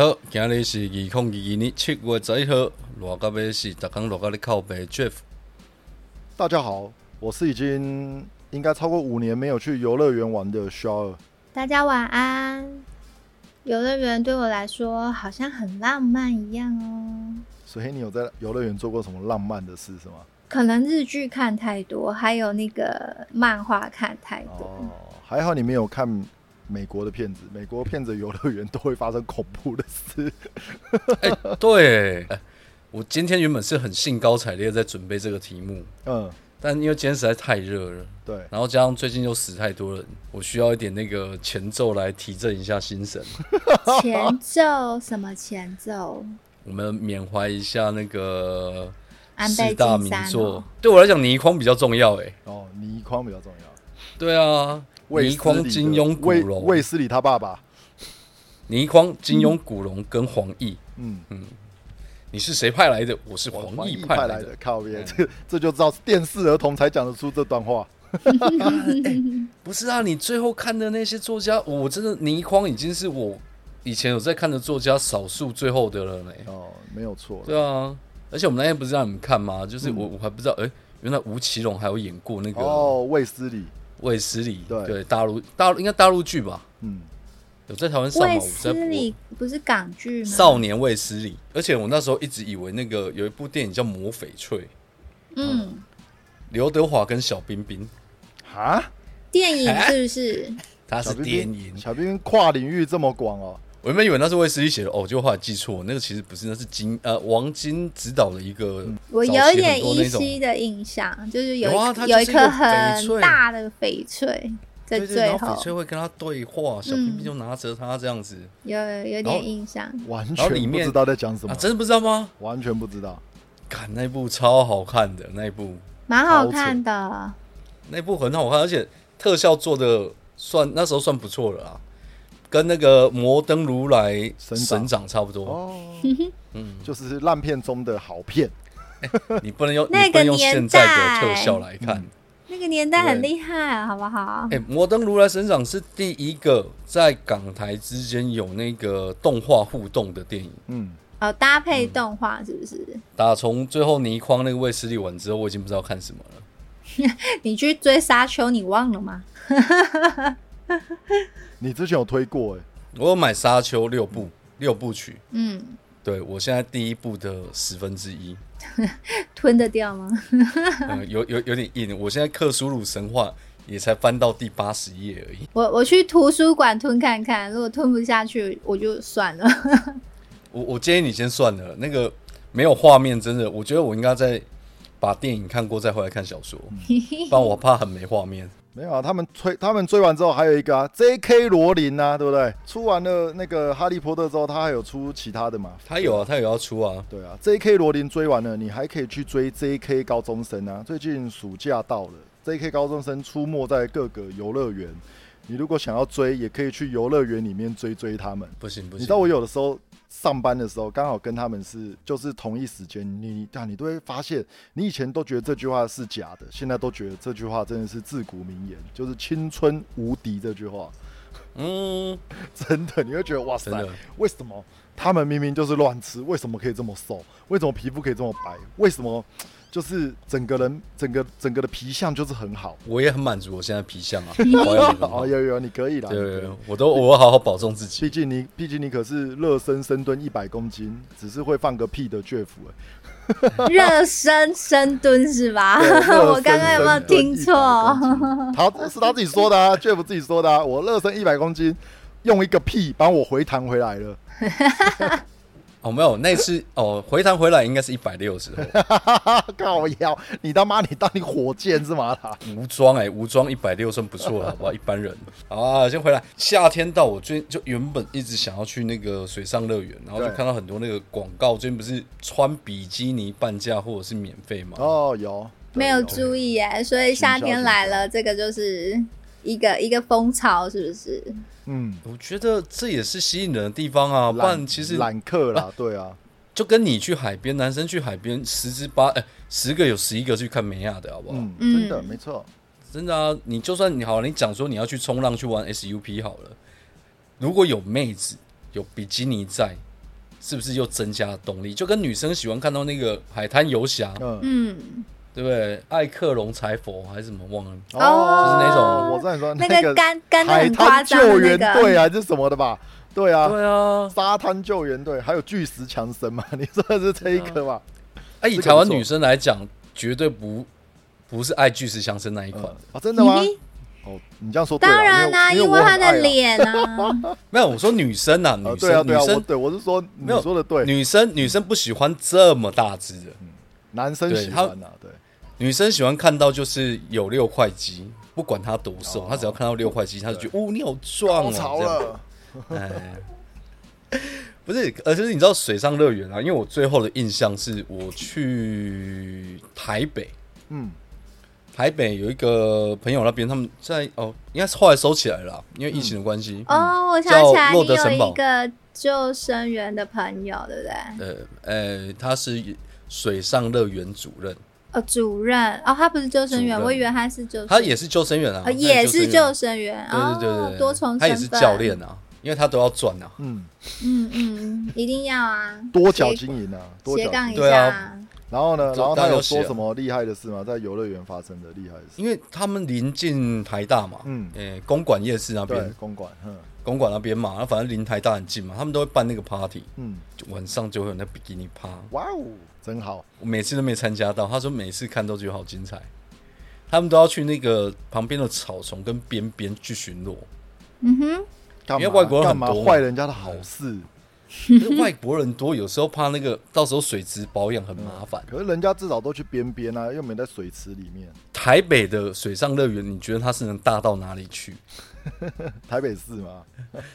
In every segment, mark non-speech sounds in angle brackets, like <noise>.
哎，大家好，今日是二零二二年七月十一号，热到要死，逐工热到咧靠背 Jeff。大家好，我是已经应该超过五年没有去游乐园玩的 Shaw。大家晚安。游乐园对我来说好像很浪漫一样哦。所以你有在游乐园做过什么浪漫的事是吗？可能日剧看太多，还有那个漫画看太多。哦，还好你没有看美国的骗子，美国骗子游乐园都会发生恐怖的事。哎，对，哎我今天原本是很兴高采烈在准备这个题目，嗯，但因为今天实在太热了，对，然后加上最近又死太多人，我需要一点那个前奏来提振一下心神。<laughs> 前奏什么前奏？我们缅怀一下那个安大名作哦。对我来讲，倪匡比较重要。哎，哦，倪匡比较重要。对啊，倪匡、金庸、古龙、卫斯理他爸爸，倪匡、金庸、古龙跟黄奕。嗯嗯，你是谁派来的？我是黄奕派来的。靠边，这这就知道电视儿童才讲得出这段话。<laughs> 不是啊，你最后看的那些作家，我真的倪匡已经是我以前有在看的作家少数最后的了呢。哦，没有错。对啊，而且我们那天不是让你们看吗？就是我嗯我还不知道，哎、原来吴奇隆还有演过那个哦，卫斯理，卫斯理，对大陆大陆应该大陆剧吧？嗯，有在台湾上吗？卫斯理不是港剧吗？少年卫斯理，而且我那时候一直以为那个有一部电影叫《魔翡翠》，嗯，刘德华跟小冰冰，啊，电影是不是？他是电，影。小冰冰跨领域这么广哦。我原本以为那是卫斯理写的，哦，结果后来记错，那个其实不是，那是金呃王晶指导的一个。我有一点依稀的印象，就是有有啊一有一颗很大的翡翠在对对，最然后翡，翠会跟他对话，小冰冰就拿着它这样子、有有点印象。完全不知道在讲什么啊，，真的不知道吗？完全不知道。看那部超好看的，那一部蛮好看的，那部很好看，而且特效做的算那时候算不错了啦，跟那个摩登如来神长神长差不多。哦，嗯，就是烂片中的好片。<laughs> 你不能用那你不能用个年现在的特效来看。那个年代很厉害，好不好？哎、摩登如来神掌是第一个在港台之间有那个动画互动的电影。嗯，哦，搭配动画是不是？打从最后倪匡那个卫斯理完之后，我已经不知道看什么了。<laughs> 你去追沙丘，你忘了吗？<laughs> <laughs> 你之前有推过哎，我有买《沙丘》六部六部曲，嗯，对我现在第一部的十分之一，<laughs> 吞得掉吗？<laughs> 嗯，有有有点硬。我现在克苏鲁神话也才翻到第八十页而已。我我去图书馆吞看看，如果吞不下去，我就算了。我我建议你先算了，那个没有画面，真的，我觉得我应该在把电影看过再回来看小说，不然我怕很没画面。没有啊，他们追他们追完之后还有一个啊，J.K. 罗琳啊，对不对？出完了那个哈利波特之后，他还有出其他的嘛？他有啊，他有要出啊。对啊，J.K. 罗琳追完了，你还可以去追 J.K. 高中生啊。最近暑假到了，J.K. 高中生出没在各个游乐园。你如果想要追，也可以去游乐园里面追追他们。不行不行，你知道我有的时候上班的时候，刚好跟他们是就是同一时间，你啊你都会发现，你以前都觉得这句话是假的，现在都觉得这句话真的是自古名言，就是青春无敌这句话，嗯，<laughs> 真的你会觉得哇塞，为什么他们明明就是乱吃，为什么可以这么瘦？为什么皮肤可以这么白？为什么就是整个人整个整个的皮相就是很好？我也很满足我现在皮相啊，<laughs> 保养很好 <laughs> 哦，有有有，你可以啦，对我都我会好好保重自己。毕竟你，毕竟你可是热身深蹲一百公斤，只是会放个屁的 Jeff 哎、<laughs> 热身深蹲是吧？我刚刚有没有听错？100公斤他是他自己说的啊，Jeff 自己说的啊，我热身一百公斤，用一个屁把我回弹回来了。哦，没有，那次哦，回弹回来应该是一百六十 <laughs> 后，靠腰，你他妈你当你火箭是吗啦？无装哎、无装一百六算不错了，好不好？<laughs> 一般人。好啊，先回来。夏天到，我最近就原本一直想要去那个水上乐园，然后就看到很多那个广告，最近不是穿比基尼半价或者是免费吗？哦，有没有注意耶，所以夏天来了，这个就是一个一个风潮，是不是？嗯，我觉得这也是吸引人的地方啊，不然其实揽客啦，对啊，就跟你去海边，男生去海边十之八，哎、十个有十一个去看美亚的好不好？嗯，嗯真的没错，真的啊，你就算你好，你讲说你要去冲浪去玩 SUP 好了，如果有妹子，有比基尼在，是不是又增加了动力？就跟女生喜欢看到那个海滩游侠，嗯，嗯，对不对？艾克隆柴佛还是什么忘了？哦就是那种我知道你说那个个干干的海很夸滩救援队还是什么的吧？对啊，对啊，沙滩救援队还有巨石强森嘛？<laughs> 你说的是这一个吧？哎，以这个不台湾女生来讲，绝对不不是爱巨石强森那一款嗯，啊，真的吗？咦哦，你这样说对啊当然啦，因因为他的我很爱啊脸啊，<laughs> 没有我说女生啊，<laughs> 呃，女对啊，对啊，我生女生对我是说没有说的对，女生女生不喜欢这么大只的，男生对他喜欢啊，对，女生喜欢看到就是有六块肌，不管她多瘦哦，她只要看到六块肌，她就觉得哦你好壮高哦，这样。潮了，<laughs> 哎，不是，而且是你知道水上乐园啊，因为我最后的印象是我去台北，嗯，台北有一个朋友那边，他们在哦，应该是后来收起来了啦，因为疫情的关系。哦，我想起来，洛你有德城堡。一个救生员的朋友，对不对？呃呃，他是水上乐园主任，哦，主任哦，他不是救生员，我以为他是救生，他也是救生员啊，也是救生生员，员，对对对对，哦多重身份，他也是教练啊，因为他都要赚啊。嗯，嗯嗯，一定要啊，<laughs> 多角斜经营啊。斜杠一对啊。下，然后呢，然后他有说什么厉害的事吗？在游乐园发生的厉害的事？因为他们临近台大嘛，嗯嗯，诶，公馆夜市那对边，，公馆，嗯。公馆那边嘛，那反正离台大很近嘛，他们都会办那个 party，嗯，就晚上就会有那比基尼趴，哇哦，真好，我每次都没参加到，他说每次看都觉得好精彩，他们都要去那个旁边的草丛跟边边去巡逻，嗯哼，因为外国人干嘛很多坏人家的好事？可是外国人多，有时候怕那个到时候水质保养很麻烦。可是人家至少都去边边啊，又没在水池里面。台北的水上乐园，你觉得它是能大到哪里去？<laughs> 台北市吗，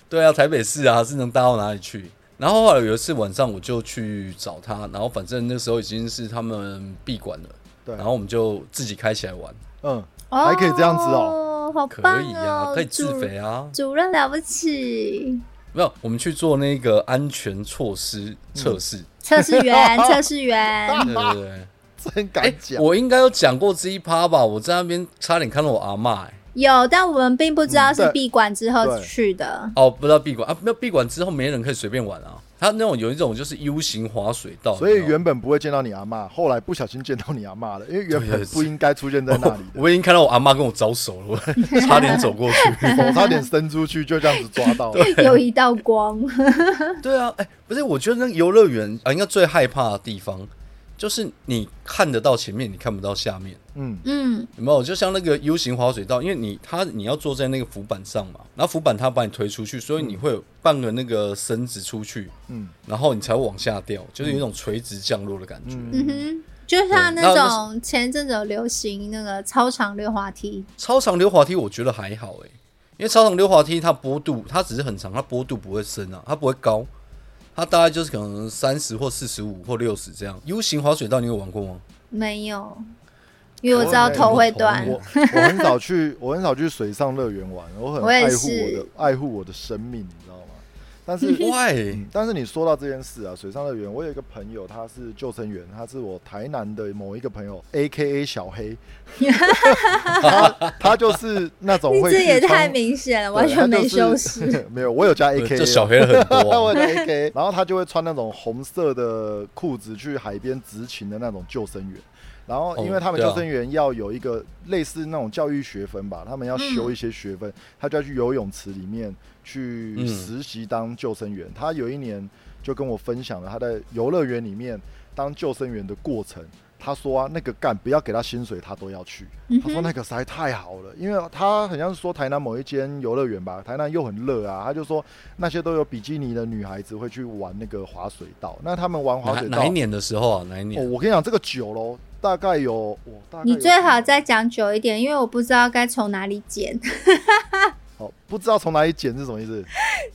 对啊，台北市啊，是能大到哪里去？然后后来有一次晚上，我就去找他，然后反正那时候已经是他们闭馆了，对，然后我们就自己开起来玩，嗯，还可以这样子哦，哦，好棒可以啊，哦，可以自肥啊。主任了不起，没有，我们去做那个安全措施测试，测试员，测试员，<laughs> 对对对。<laughs> 真敢哎、讲。我应该有讲过这一趴吧？我在那边差点看到我阿嬷、哎，有，但我们并不知道是闭馆之后去的。哦，不知道闭馆啊，没有闭馆之后没人可以随便玩啊。他那种有一种就是 U 型滑水道，所以原本不会见到你阿嬷，后来不小心见到你阿嬷了，因为原本不应该出现在那里的，<laughs> 我已经看到我阿妈跟我招手了，我 <laughs> 差点走过去。我 <laughs> 差点伸出去，就这样子抓到了。有一道光，对啊，哎、不是，我觉得那个游乐园啊，应该最害怕的地方就是你看得到前面，你看不到下面。嗯，嗯，有没有？就像那个 U 型滑水道，因为你它你要坐在那个浮板上嘛，然后浮板它把你推出去，所以你会有半个那个绳子出去，嗯然后你才会往下掉，就是有一种垂直降落的感觉。嗯嗯哼，就像那种前阵子有流行那个超长溜滑梯，超长溜滑梯我觉得还好诶、因为超长溜滑梯它坡度它只是很长，它坡度不会深啊，它不会高，它大概就是可能三十或四十五或六十这样。U 型滑水道你有玩过吗？没有，因为我知道头会断。我我很少去，我很少去水上乐园玩，我很爱护我的爱护我的生命，你知道吗？但是 <laughs> 喂，嗯，但是你说到这件事啊，水上乐园，我有一个朋友，他是救生员，他是我台南的某一个朋友，A K A 小黑，<laughs> 他他就是那种这也太明显了，完全没修他饰。就是 <laughs> 没有，我有加 A K，就小黑了很多啊、我有加 A K，然后他就会穿那种红色的裤子去海边执勤的那种救生员。然后，因为他们救生员要有一个类似那种教育学分吧，他们要修一些学分，他就要去游泳池里面去嗯实习当救生员。他有一年就跟我分享了他在游乐园里面当救生员的过程。他说啊，那个干不要给他薪水，他都要去。嗯他说那个实在太好了，因为他好像是说台南某一间游乐园吧，台南又很热啊，他就说那些都有比基尼的女孩子会去玩那个滑水道。那他们玩滑水道哪哪一，年的时候啊？哪一哦，年？我跟你讲，这个久喽，大概有，我大概有你最好再讲久一点，因为我不知道该从哪里剪，<laughs> 哦，不知道从哪里剪是什么意思？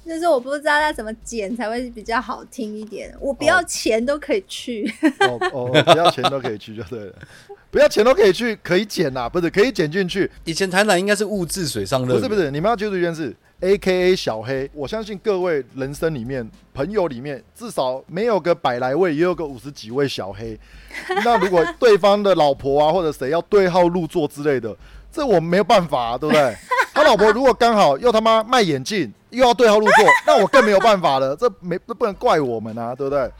就是我不知道要怎么剪才会比较好听一点。我不要钱都可以去，哦哦，不要钱都可以去就对了，不要钱都可以去，可以剪呐，不是可以剪进去，以前台南应该是物质水上乐园，不是不是，你们要记住一件事，A K A 小黑，我相信各位人生里面朋友里面至少没有个百来位，也有个五十几位小黑。<laughs> 那如果对方的老婆啊或者谁要对号入座之类的，这我没有办法、啊，对不对？<laughs> 他老婆如果刚好又他妈卖眼镜，又要对号入座，那我更没有办法了。这没这不能怪我们啊，对不对？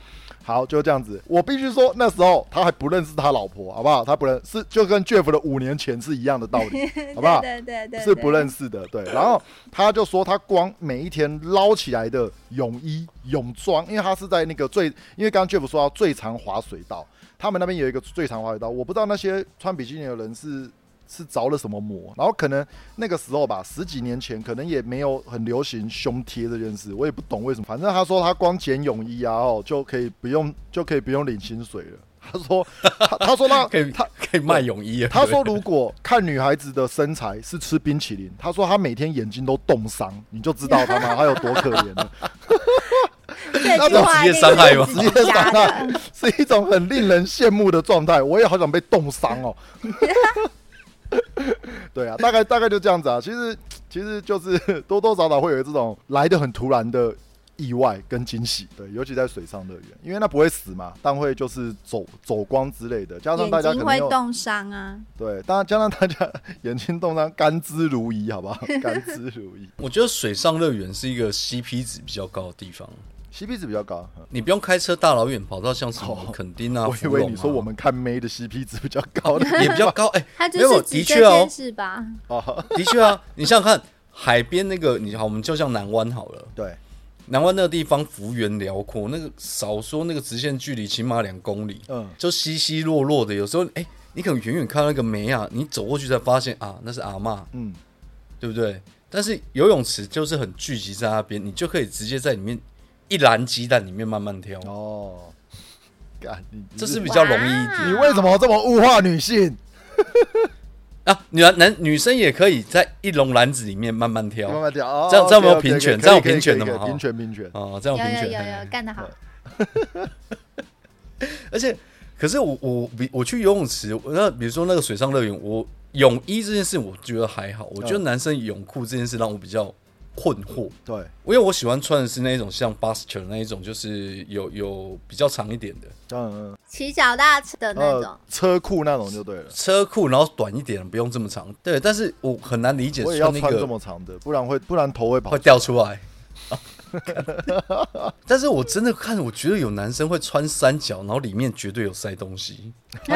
好，就这样子。我必须说，那时候他还不认识他老婆，好不好？他不认是就跟 Jeff 的五年前是一样的道理，<laughs> 好不好？对对对，是不认识的，对。然后他就说，他光每一天捞起来的泳衣、泳装，因为他是在那个最，因为刚刚 Jeff 说到最长滑水道，他们那边有一个最长滑水道，我不知道那些穿比基尼的人是是着了什么魔，然后可能那个时候吧，十几年前可能也没有很流行胸贴这件事，我也不懂为什么。反正他说他光捡泳衣啊，哦，就可以不用 <laughs> 就可以不用领薪水了。<laughs> 他说他他说他可以他可以卖泳衣。他说：“如果看女孩子的身材是吃冰淇淋，他说他每天眼睛都冻伤，你就知道他妈他有多可怜了。这句话职业伤害吗职业伤害是一种很令人羡慕的状态，我也好想被冻伤哦。<laughs> 对啊，大概大概就这样子啊。其实其实就是 <laughs> 多多少少会有这种来的很突然的意外跟惊喜，对，尤其在水上乐园，因为那不会死嘛，但会就是走走光之类的，加上大眼睛家可能会冻伤啊，对，当然加上大家 <laughs> 眼睛冻伤，甘之如饴，好不好？甘之如饴。我觉得水上乐园是一个 CP 值比较高的地方，，CP 值比较高。嗯。你不用开车大老远跑到像什么哦垦丁啊、我以为你说我们看妹的 CP 值比较高的 <laughs> 也比较高，哎、他就没有是的确哦。是吧？哦，<laughs> 的确啊，你想想看，海边那个你好，我们就像南湾好了，对，南湾那个地方幅员辽阔，那个少说那个直线距离起码两公里，嗯，就稀稀落落的，有时候哎、你可能远远看到那个梅啊，你走过去才发现啊，那是阿嬷，嗯，对不对？但是游泳池就是很聚集在那边，你就可以直接在里面一篮鸡蛋里面慢慢挑，哦，干这是比较容易一点你为什么这么物化女性？<laughs> 啊。女男男女生也可以在一笼篮子里面慢慢挑慢慢挑，哦这样这样有没有 OK，OK，平权这样有平权的嘛哈平权平权。哦，这样有平权。有有嘿有干得好，<laughs> 而且，可是我我比我去游泳池，那比如说那个水上乐园，我泳衣这件事我觉得还好，我觉得嗯男生泳裤这件事让我比较困惑，对，因为我喜欢穿的是那种像 Buster 那一种，就是有有比较长一点的嗯骑脚大车的嗯，那种呃，，车库那种就对了。车库，然后短一点，不用这么长。对，但是我很难理解我也要穿这穿那个么长的，不然会不然头会跑会。掉出来。<laughs> 但是我真的看，我觉得有男生会穿三角，然后里面绝对有塞东西。<laughs>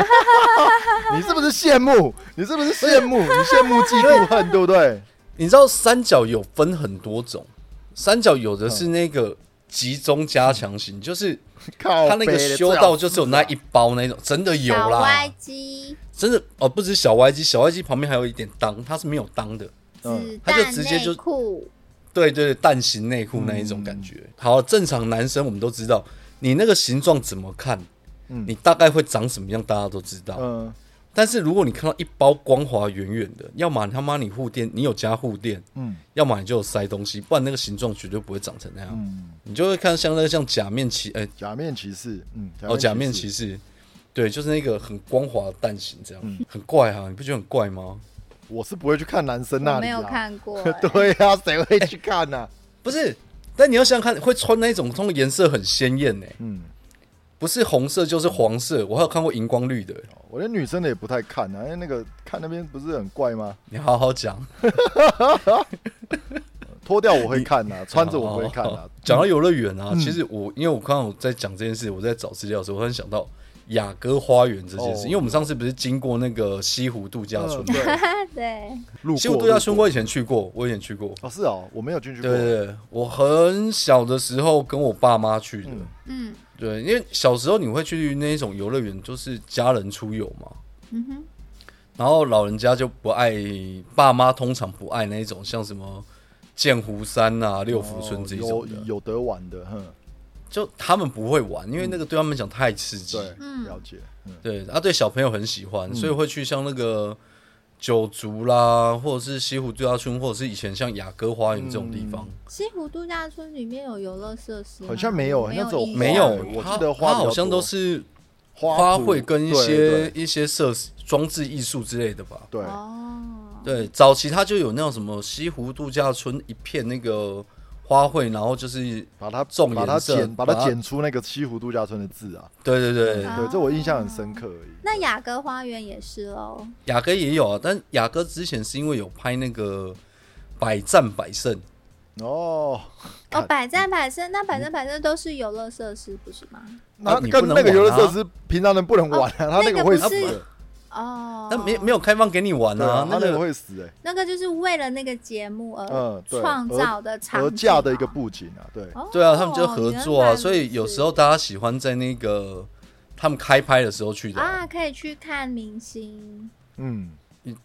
你是不是羡慕？你是不是羡慕？你羡慕嫉妒恨，对不对？你知道三角有分很多种，三角有的是那个集中加强型，就是 <laughs> 靠它那个修到就是有那一包那种，真的有啦。小歪，鸡、真的哦，不止小歪鸡，小歪鸡旁边还有一点裆，它是没有裆的。嗯子他就直接就内裤，对对对，蛋形内裤那一种感觉。好，正常男生我们都知道，你那个形状怎么看，嗯。你大概会长什么样，大家都知道。嗯，但是如果你看到一包光滑圆圆的，要么他妈你护垫，你有加护垫，嗯。要么你就有塞东西，不然那个形状绝对不会长成那样。嗯，你就会看像那个像假面骑，哎、假面骑士，嗯，哦，假面骑士，对，就是那个很光滑的蛋形，这样、嗯。很怪哈、你不觉得很怪吗？我是不会去看男生那里，我没有。看过、欸 <laughs> 对呀，谁会去看呢？不是，但你要想想看，会穿那种，通常颜色很鲜艳呢，嗯，不是红色就是黄色，我还有看过荧光绿的。我连女生的也不太看啊，因为那个看那边不是很怪吗？你好好讲，<laughs> 脱掉我会看呐，穿着我不会看哦啊。讲到游乐园啊，嗯其实我因为我刚刚我在讲这件事，我在找资料的时候，我突然想到雅阁花园这件事，哦因为我们上次不是经过那个西湖度假村嗯，对，对，西湖度假村我以前去过，我以前去过。哦，是哦，我没有进去过。对对对，我很小的时候跟我爸妈去的。嗯嗯对，因为小时候你会去那一种游乐园，就是家人出游嘛，嗯哼，然后老人家就不爱，爸妈通常不爱那一种像什么剑湖山啊、六福村这一种哦有的，有得玩的，哼，就他们不会玩，因为那个对他们讲太刺激。对，嗯。了解，嗯，对，啊，对小朋友很喜欢，嗯。所以会去像那个九族啦，或者是西湖度假村，或者是以前像雅阁花园这种地方。西湖度假村里面有游乐设施吗，好像没有没那只有没有，我它记得花它好像都是花卉卉跟一对些对。一些设施装置艺术之类的吧。对，哦，对，早期它就有那种什么西湖度假村一片那个花卉，然后就是把它种把它剪，把它剪出那个西湖度假村的字啊，对对对，啊对，这我印象很深刻而已。那雅阁花园也是喽，雅阁也有啊，但雅阁之前是因为有拍那个百战百胜。哦，哦，百战百胜，那百战百胜都是游乐设施，不是吗？那跟那个游乐设施平常人不能玩啊，他那个个会是的，哦，那没没有开放给你玩对啊啊，，那个他那个会死哎，那个就是为了那个节目而嗯，对，创造的场而景架的一个哦布景啊，对，哦对啊，他们就合作啊，所以有时候大家喜欢在那个他们开拍的时候去的啊。啊，可以去看明星。嗯，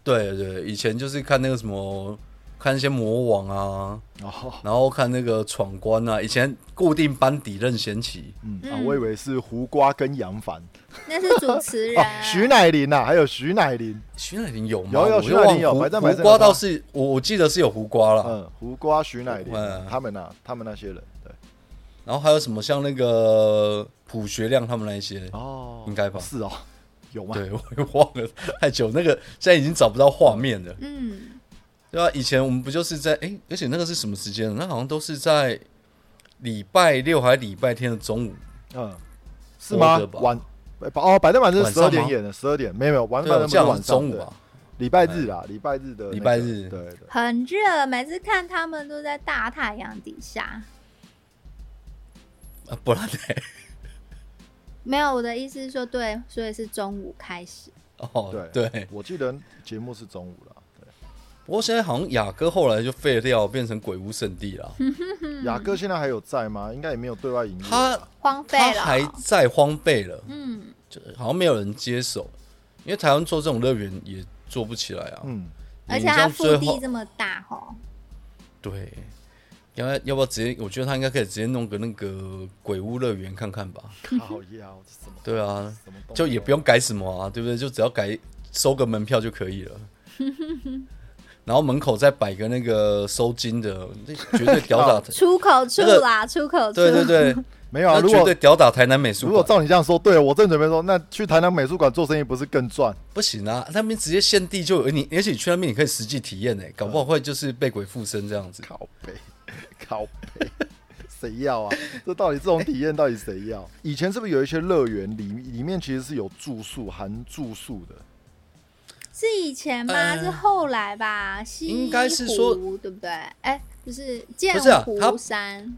对对，以前就是看那个什么，看一些魔王啊，哦，然后看那个闯关啊。以前固定班底任贤齐，嗯啊，嗯我以为是胡瓜跟杨凡。那是主持 <laughs> 哦人，徐乃麟呐，还有徐乃麟，徐乃麟有吗？有有我徐乃麟有就忘胡瓜倒是我我记得是有胡瓜啦。嗯，胡瓜、徐乃麟嗯，他们呐，他们那些人，对，然后还有什么像那个朴学亮他们那一些，哦，应该吧？是哦，有吗？对我也忘了太久，那个现在已经找不到画面了。嗯，对啊，以前我们不就是在哎、而且那个是什么时间？那好像都是在礼拜六还是礼拜天的中午。嗯，是吗晚哦，百战百胜十晚上吗二点演的，十二点没有没有，晚对啊，百胜不是我记得好像晚上中午啊。礼拜日啊，礼拜日的那个礼拜日对对，很热，每次看他们都在大太阳底下。啊，不然呢？没有，我的意思是说，对，所以是中午开始。哦，对对。我记得节目是中午啦。对，不过现在好像雅哥后来就废掉，变成鬼屋圣地了。<laughs> 雅哥现在还有在吗？应该也没有对外营业他。荒废了，它还在荒废了，嗯，就好像没有人接手。因为台湾做这种乐园也做不起来啊。嗯，而且它腹地这么大哈，对，要不要要不要直接？我觉得他应该可以直接弄个那个鬼屋乐园看看吧。靠腰，这什么？对啊，就也不用改什么啊，对不对？就只要改收个门票就可以了。<laughs> 然后门口再摆个那个收金的，那绝对屌打。出口处那个啦，出口处。对对对，<laughs> 没有啊。绝如果对吊打台南美术如果。照你这样说，对我正准备说，那去台南美术馆做生意不是更赚？不行啊，那边直接限地就有你，而且你去那边你可以实际体验呢，搞不好会就是被鬼附身这样子。靠背，<laughs> 靠背，<laughs> 谁要啊？这到底这种体验到底谁要？以前是不是有一些乐园里里面其实是有住宿含住宿的？是以前吗？呃是后来吧？西应该是说湖对不对？哎，就是剑不是啊湖山，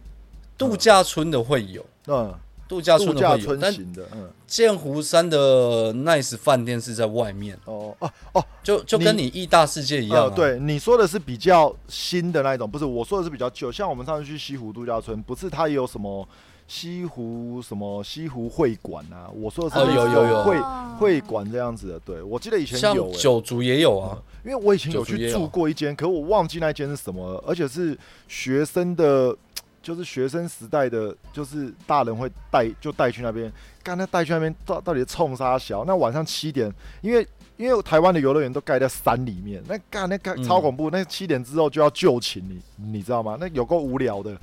度假村的会有，嗯，度假度假村的会有，但村型的，嗯，剑湖山的 Nice 饭店是在外面，哦哦哦，就就跟你义大世界一样、啊呃，对，你说的是比较新的那一种，不是我说的是比较旧。像我们上次去西湖度假村，不是它也有什么西湖什么西湖会馆啊？我说的是哦有有有会哦会馆这样子的。对，我记得以前有、欸，九族也有啊，因为我以前有去住过一间，可我忘记那间是什么了，而且是学生的，就是学生时代的，就是大人会带就带去那边，干那带去那边到到底冲啥小？那晚上七点，因为因为台湾的游乐园都盖在山里面，那干那干嗯超恐怖，那七点之后就要就寝，你你知道吗？那有够无聊的，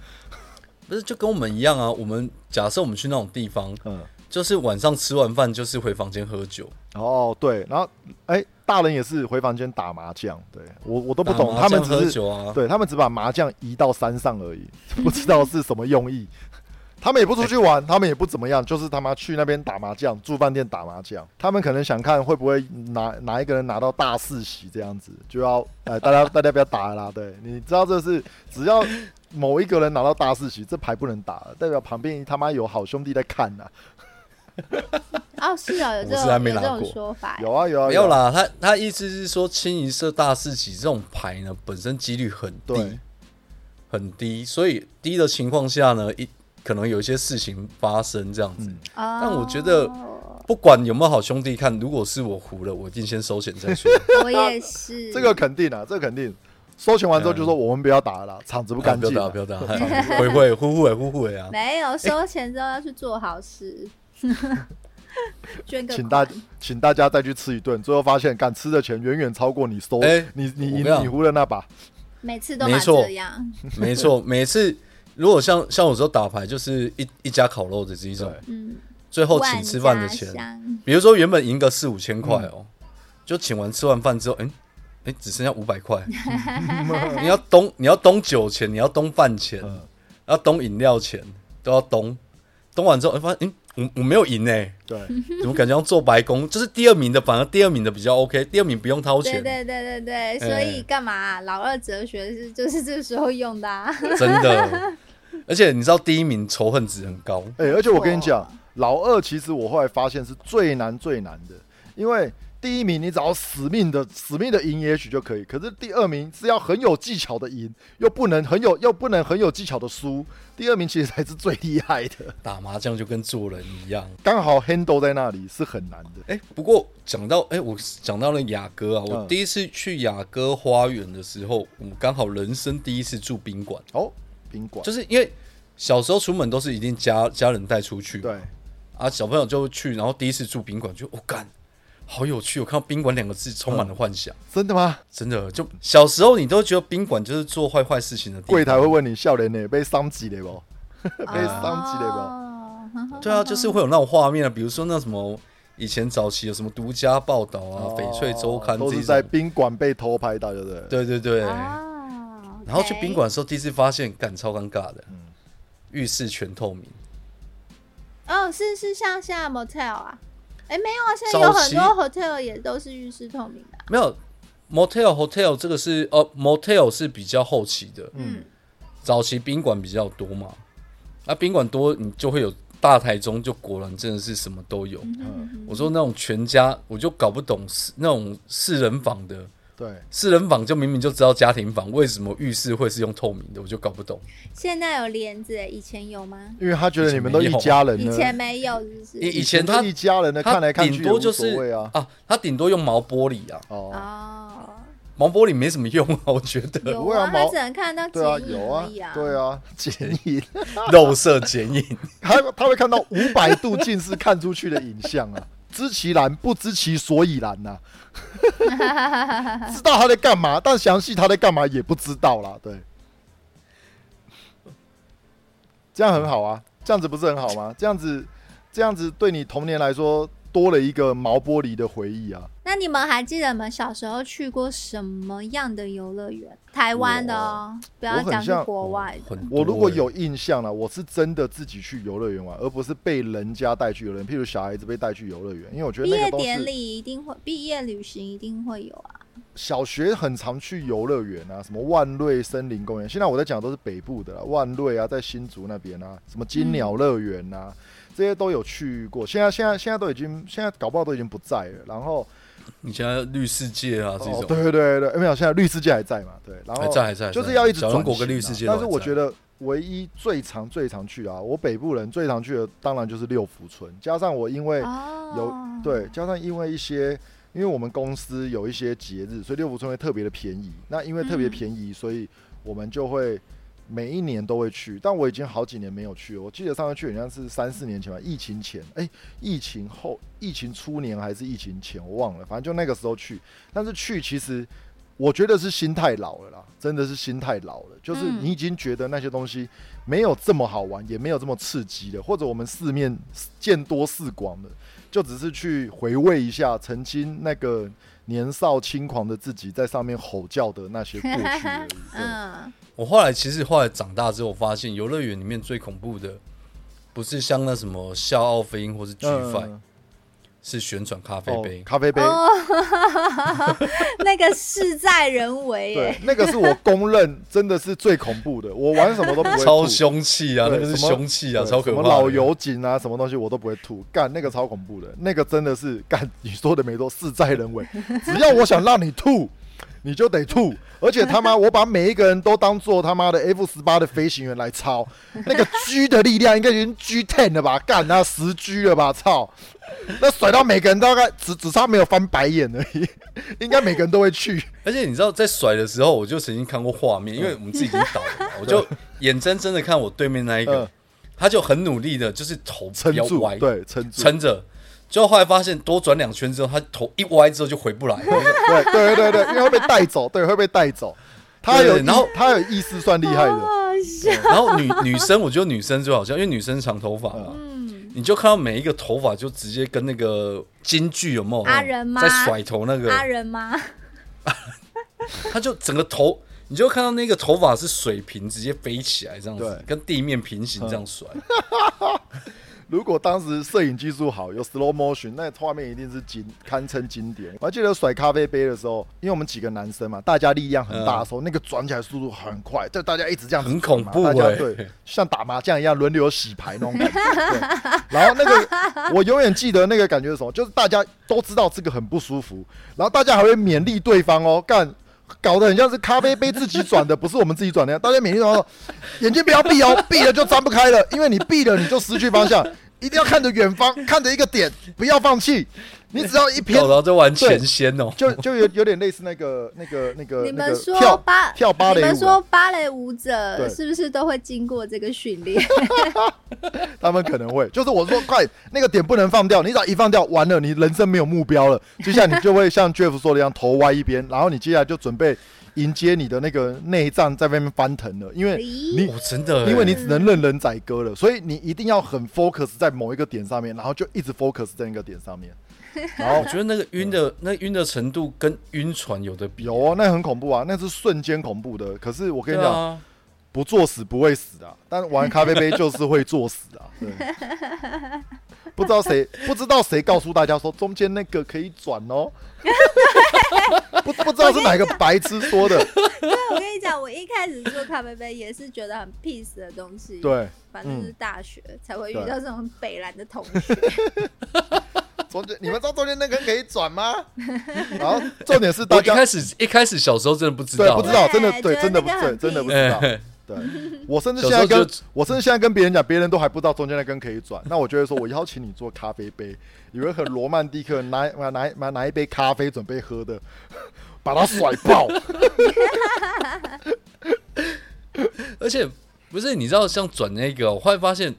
不是就跟我们一样啊。我们假设我们去那种地方，嗯。就是晚上吃完饭就是回房间喝酒，哦，对，然后哎、大人也是回房间打麻将，对我我都不懂，他们只是酒啊，对他们只把麻将移到山上而已，<laughs> 不知道是什么用意。他们也不出去玩，<laughs> 他们也不怎么样，就是他妈去那边打麻将，住饭店打麻将。他们可能想看会不会哪哪一个人拿到大四喜这样子，就要呃大家大家不要打了啦。对，你知道这是只要某一个人拿到大四喜，这牌不能打了，代表旁边他妈有好兄弟在看呐、<laughs> 哦，是啊，<laughs> 有这种有这种说法。有啊有啊，没有啦。他他意思是说，清一色大四喜这种牌呢，本身几率很低，很低，所以低的情况下呢，一可能有一些事情发生这样子。但我觉得不管有没有好兄弟看，如果是我胡了，我一定先收钱再说。<laughs> 我也是这个肯定啊，这个肯定。收钱完之后就说我们不要打了啦，场子不不不干净啊。要打，不要打，<laughs> 会会呼呼哎呼呼哎啊！没有收钱之后要去做好事，捐个请大请大家再去吃一顿，最后发现，敢吃的钱远远超过你收，哎你你你你你胡的那把，每次都嘛没错这样，没错，<laughs> 每次如果像像我说打牌，就是一一家烤肉的这一种，嗯，最后请吃饭的钱。比如说原本赢个四五千块嗯哦，就请完吃完饭之后，哎、哎、只剩下五百块，<laughs> 你要东你要东酒钱，你要东饭钱，嗯要东饮料钱，都要东。东完之后，哎发现，嗯，我我没有赢哎、对，怎么感觉要做白工？就是第二名的，反而第二名的比较 OK，第二名不用掏钱，对对对对对，所以干嘛啊、老二哲学是 <laughs> 就是这时候用的、啊。真的。而且你知道第一名仇恨值很高，哎、而且我跟你讲，老二其实我后来发现是最难最难的，因为第一名你只要死命的死命的赢也许就可以，可是第二名是要很有技巧的赢，又不能很有又不能很有技巧的输，第二名其实才是最厉害的，打麻将就跟做人一样。刚好 handle 在那里是很难的。哎、不过讲到哎、我讲到了雅哥啊，我嗯。第一次去雅哥花园的时候，我刚好人生第一次住宾馆，哦，宾馆。就是因为小时候出门都是一定家家人带出去，对，啊，小朋友就去，然后第一次住宾馆，就我干、好有趣！我看到宾馆两个字充满了幻想，真的吗？真的就小时候你都觉得宾馆就是做坏坏事情的地方，柜台会问你笑脸呢，被伤及了不？<laughs> 被哦伤及了不对啊，就是会有那种画面啊，比如说那什么以前早期有什么独家报道啊、不？翡翠周刊都是在种，宾馆被偷拍到，对不对？对对对。哦，然后去宾馆的时候，第一次发现，感超尴尬的，嗯浴室全透明，哦，是是像现在 motel 啊？哎，没有啊，现在有很多 hotel 也都是浴室透明的啊、没有 motel hotel 这个是哦 motel 是比较后期的，嗯，早期宾馆比较多嘛，那宾馆多，你就会有大台中，就果然真的是什么都有。嗯，我说那种全家，我就搞不懂四那种四人房的，对，四人房就明明就知道家庭房，为什么浴室会是用透明的，我就搞不懂。现在有帘子，以前有吗？因为他觉得你们都一家人以，前没有，是不是？以以前他一家人的，看来看去多就是所谓啊。啊，他顶多用毛玻璃啊，哦，哦，毛玻璃没什么用啊，我觉得有啊，他只能看到剪影有啊而已啊。，对啊，剪影，<laughs> 肉色剪影。<laughs> 他他会看到五百度近视看出去的影像啊，知其然不知其所以然呐、<laughs> 知道他在干嘛，但详细他在干嘛也不知道啦。对，这样很好啊，这样子不是很好吗？这样子，这样子对你童年来说多了一个毛玻璃的回忆啊。那你们还记得你们小时候去过什么样的游乐园？台湾的哦，不要讲是国外的。我如果有印象了，我是真的自己去游乐园玩，而不是被人家带去游乐园。譬如小孩子被带去游乐园，因为我觉得毕业典礼一定会，毕业旅行一定会有啊。小学很常去游乐园啊，什么万瑞森林公园。现在我在讲的都是北部的啦，万瑞啊，在新竹那边啊，什么金鸟乐园啊，这些都有去过。现在现在现在都已经，现在搞不好都已经不在了。然后，你现在绿世界啊这哦，种，对对对对，没有，现在绿世界还在嘛？对，然后还在还在，还在就是要一直转小人国跟型啊绿世界，但是我觉得得唯一最常最常去啊，我北部人最常去的当然就是六福村，加上我因为哦，有对，加上因为一些，因为我们公司有一些节日，所以六福村会特别的便宜。那因为特别嗯便宜，所以我们就会每一年都会去。但我已经好几年没有去了，我记得上次去好像是三四年前吧，疫情前，哎、疫情后，疫情初年还是疫情前，我忘了，反正就那个时候去。但是去其实。我觉得是心太老了啦，真的是心太老了。就是嗯你已经觉得那些东西没有这么好玩，也没有这么刺激了，或者我们四面见多识广的，就只是去回味一下曾经那个年少轻狂的自己在上面吼叫的那些过去而已。<laughs> 嗯，我后来其实后来长大之后，发现游乐园里面最恐怖的，不是像那什么笑傲飞鹰或是 G Five，、嗯是旋转咖啡哦杯。咖啡杯，哦，那个事在人为对。，那个是我公认真的是最恐怖的。我玩什么都不会超吐凶器啊！那个是凶器啊，超可怕的。什么老油井啊，什么东西我都不会吐，干那个超恐怖的，那个真的是干。你说的没错，事在人为。只要我想让你吐，你就得吐。<laughs> 而且他妈，我把每一个人都当做他妈的 F 十八的飞行员来操，那个 G 的力量应该已经 G ten 了吧？干，那十 G 了吧？操！那甩到每个人大概只只差没有翻白眼而已，<laughs> 应该每个人都会去。而且你知道，在甩的时候，我就曾经看过画面，因为我们自己已经倒了嘛，<laughs> 我就眼睁睁的看我对面那一个嗯，他就很努力的，就是头撑住对，撑住，撑着。就后来发现多转两圈之后，他头一歪之后就回不来了。<laughs> 对对对对，因为会被带走，对，会被带走。他有然后他有意思算厉害的，然后女女生，我觉得女生最好笑，因为女生长头发嘛，嗯，你就看到每一个头发就直接跟那个京剧有没有阿仁吗在甩头那个，阿仁吗？他就整个头，你就看到那个头发是水平直接飞起来这样子，跟地面平行这样甩。<laughs> 如果当时摄影技术好，有 slow motion，那画面一定是经堪称经典。我还记得甩咖啡杯的时候，因为我们几个男生嘛，大家力量很大的时候，那个转起来速度很快，就大家一直这样子很恐怖大家欸对，像打麻将一样轮流洗牌那种感觉。对，然后那个 <laughs> 我永远记得那个感觉是什么，就是大家都知道这个很不舒服，然后大家还会勉励对方哦，干。搞得很像是咖啡杯自己转的，不是我们自己转的。大家每天都说，眼睛不要闭哦，闭了就张不开了，因为你闭了你就失去方向，一定要看着远方，看着一个点，不要放弃。你只要一偏搞，到在玩前仙哦。就就有有点类似那个那个那个你们那个跳说芭跳芭蕾你们说芭蕾舞者是不是都会经过这个训练？<laughs> 他们可能会，就是我说快，那个点不能放掉，你只要一放掉，完了，你人生没有目标了。接下来你就会像 Jeff 说的一样，头歪一边，然后你接下来就准备迎接你的那个内脏在外面翻腾了，因为你哦，真的欸，因为你只能任人宰割了，所以你一定要很 focus 在某一个点上面，然后就一直 focus 在那个点上面。<laughs> 然后我觉得那个晕的那晕的程度跟晕船有的比。有哦，那很恐怖啊，那是瞬间恐怖的。可是我跟你讲，啊，不作死不会死啊，但玩咖啡杯就是会作死啊。对，<laughs> 不知道谁不知道谁告诉大家说中间那个可以转哦，<laughs> 不不知道是哪个白痴说的。对，我跟你讲，我一开始做咖啡杯也是觉得很 peace 的东西。，对，反正是大学才会遇到这种北蓝的同学。中间你们知道中间那个可以转吗？<laughs> 然后重点是大家我一开始一开始小时候真的不知道，对不知道，真的对对，真的不对，觉得那个很真的不知道。哎，<laughs> 对，我甚至现在跟时候就我甚至现在跟别人讲，别人都还不知道中间那根可以转。<laughs> 那我就会说，我邀请你做咖啡杯，以为很罗曼蒂克，拿拿拿拿拿一杯咖啡准备喝的，把它甩爆。而且不是你知道像转那个，我后来发现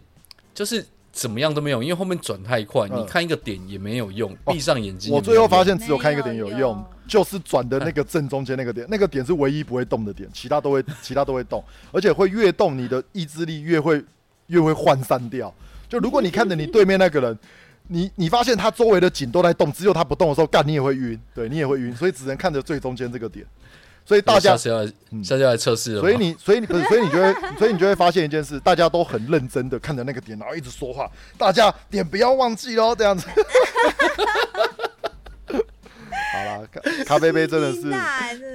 就是怎么样都没有，因为后面转太快，嗯你看一个点也没有用，哦闭上眼睛也没有用。我最后发现只有看一个点有用没有用，就是转的那个正中间那个点，<laughs> 那个点是唯一不会动的点，其他都会其他都会动，而且会越动你的意志力越会越会涣散掉。就如果你看着你对面那个人。你你发现他周围的景都在动，只有他不动的时候，干你也会晕，对你也会晕，所以只能看着最中间这个点。所以大家下次要来嗯下次要来测试了，所以你，所以你不是，所以你就会，<laughs> 所以你就会发现一件事，大家都很认真的看着那个点，然后一直说话，大家点不要忘记哦，这样子。<laughs> 好啦，咖咖啡杯真的是，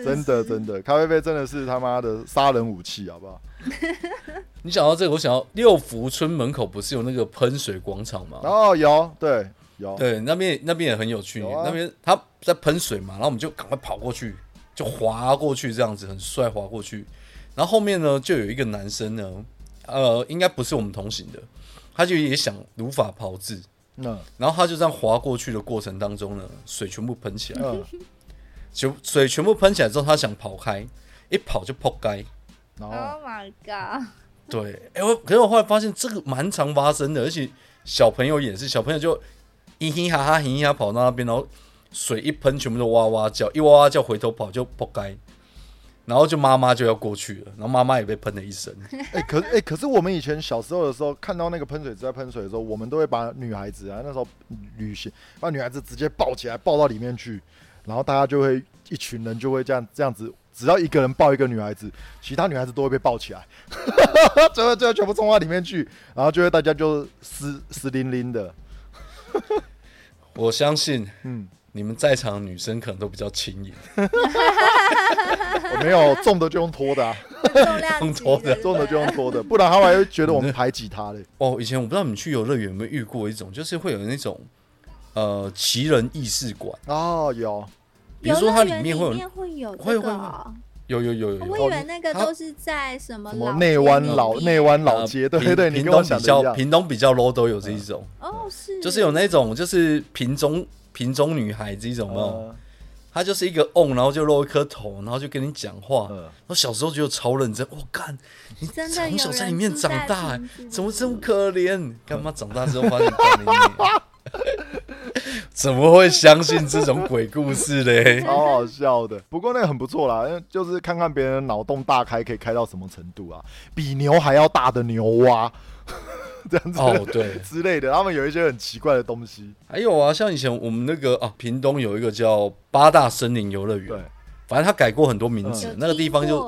真的真的，咖啡杯真的是他妈的杀人武器，好不好？<laughs> 你想到这个，我想到六福村门口不是有那个喷水广场吗？然后有，对，有，对，那边那边也很有趣，有啊那边他在喷水嘛，然后我们就赶快跑过去，就滑过去，这样子很帅滑过去。然后后面呢，就有一个男生呢，呃，应该不是我们同行的，他就也想如法炮制，嗯然后他就这样滑过去的过程当中呢，水全部喷起来，嗯，全水全部喷起来之后，他想跑开，一跑就扑街。然后 Oh my god！对，哎、我可是我后来发现这个蛮常发生的，而且小朋友也是，小朋友就嘻嘻哈哈、嘻嘻哈哈跑到那边，然后水一喷，全部都哇哇叫，一哇哇叫，回头跑就扑街，然后就妈妈就要过去了，然后妈妈也被喷了一身。<laughs> 哎、可哎、可是我们以前小时候的时候，看到那个喷水池在喷水的时候，我们都会把女孩子啊，那时候旅行，把女孩子直接抱起来，抱到里面去，然后大家就会一群人就会这样这样子，只要一个人抱一个女孩子，其他女孩子都会被抱起来，<laughs> 最后最后全部冲到里面去，然后就会大家就湿湿淋淋的，我相信嗯，你们在场的女生可能都比较轻盈，我 <laughs> 没有重的就用拖的、啊，用拖的。重的就用拖的，不然他们还会觉得我们排挤他嘞。哦。以前我不知道你们去游乐园有没有遇过一种，就是会有那种呃奇人异事馆，哦，有，比如说它里游乐园面会有里面会有会会这个哦，有有有有有。我以为那个都是在什么什么老内湾老内湾老街，对对对，你跟我屏东比想的一样。较屏东比较 low 都有这一种，哦，是。就是有那种就是瓶中瓶中女孩这一种哦，呃。她就是一个 on，然后就露一颗头，然后就跟你讲话。呃。我小时候觉得超认真，我干，你从小在里面长大？怎么这么可怜？干嘛长大之后发现干你娘 <laughs> 怎么会相信这种鬼故事嘞？<laughs> 超好笑的。不过那个很不错啦，因为就是看看别人脑洞大开可以开到什么程度啊，比牛还要大的牛蛙，<laughs> 这样子、哦，对，<laughs> 之类的。他们有一些很奇怪的东西，还有啊，像以前我们那个啊，屏东有一个叫八大森林游乐园，对，反正他改过很多名字，有那个地方就